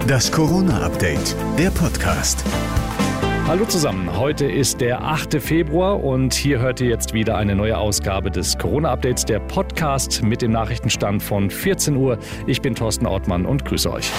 Das Corona-Update, der Podcast. Hallo zusammen, heute ist der 8. Februar und hier hört ihr jetzt wieder eine neue Ausgabe des Corona-Updates, der Podcast mit dem Nachrichtenstand von 14 Uhr. Ich bin Thorsten Ortmann und grüße euch.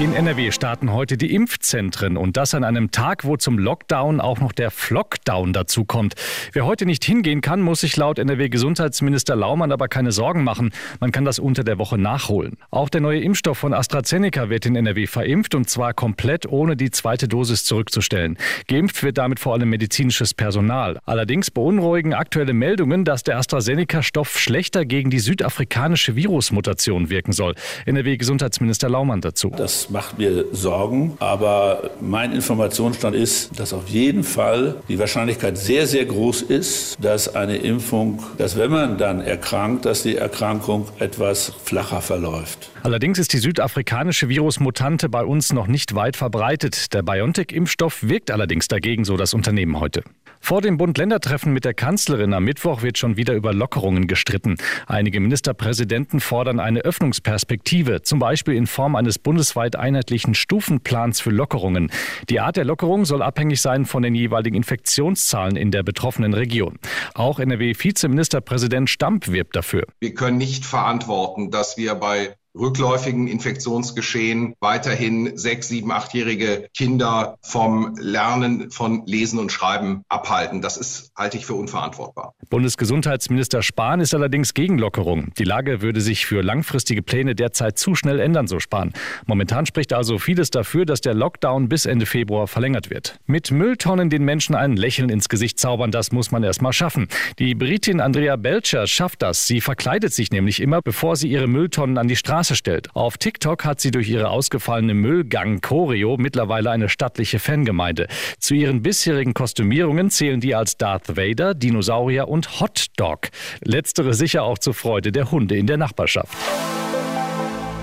In NRW starten heute die Impfzentren und das an einem Tag, wo zum Lockdown auch noch der Flockdown dazukommt. Wer heute nicht hingehen kann, muss sich laut NRW-Gesundheitsminister Laumann aber keine Sorgen machen. Man kann das unter der Woche nachholen. Auch der neue Impfstoff von AstraZeneca wird in NRW verimpft und zwar komplett ohne die zweite Dosis zurückzustellen. Geimpft wird damit vor allem medizinisches Personal. Allerdings beunruhigen aktuelle Meldungen, dass der AstraZeneca-Stoff schlechter gegen die südafrikanische Virusmutation wirken soll. NRW-Gesundheitsminister Laumann dazu. Das macht mir Sorgen, aber mein Informationsstand ist, dass auf jeden Fall die Wahrscheinlichkeit sehr, sehr groß ist, dass eine Impfung, dass wenn man dann erkrankt, dass die Erkrankung etwas flacher verläuft. Allerdings ist die südafrikanische Virusmutante bei uns noch nicht weit verbreitet. Der BioNTech-Impfstoff wirkt allerdings dagegen, so das Unternehmen heute. Vor dem Bund-Länder-Treffen mit der Kanzlerin am Mittwoch wird schon wieder über Lockerungen gestritten. Einige Ministerpräsidenten fordern eine Öffnungsperspektive, zum Beispiel in Form eines bundesweit einheitlichen Stufenplans für Lockerungen. Die Art der Lockerung soll abhängig sein von den jeweiligen Infektionszahlen in der betroffenen Region. Auch NRW-Vizeministerpräsident Stamp wirbt dafür. Wir können nicht verantworten, dass wir bei rückläufigen Infektionsgeschehen weiterhin sechs, sieben, achtjährige Kinder vom Lernen von Lesen und Schreiben abhalten. Das ist, halte ich für unverantwortbar. Bundesgesundheitsminister Spahn ist allerdings gegen Lockerung. Die Lage würde sich für langfristige Pläne derzeit zu schnell ändern, so Spahn. Momentan spricht also vieles dafür, dass der Lockdown bis Ende Februar verlängert wird. Mit Mülltonnen den Menschen ein Lächeln ins Gesicht zaubern, das muss man erst mal schaffen. Die Britin Andrea Belcher schafft das. Sie verkleidet sich nämlich immer, bevor sie ihre Mülltonnen an die Straße Straße stellt. Auf TikTok hat sie durch ihre ausgefallene Müllgang-Choreo mittlerweile eine stattliche Fangemeinde. Zu ihren bisherigen Kostümierungen zählen die als Darth Vader, Dinosaurier und Hot Dog. Letztere sicher auch zur Freude der Hunde in der Nachbarschaft.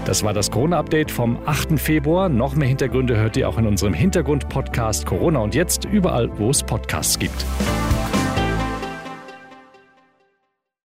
Das war das Corona-Update vom 8. Februar. Noch mehr Hintergründe hört ihr auch in unserem Hintergrund-Podcast Corona und jetzt überall, wo es Podcasts gibt.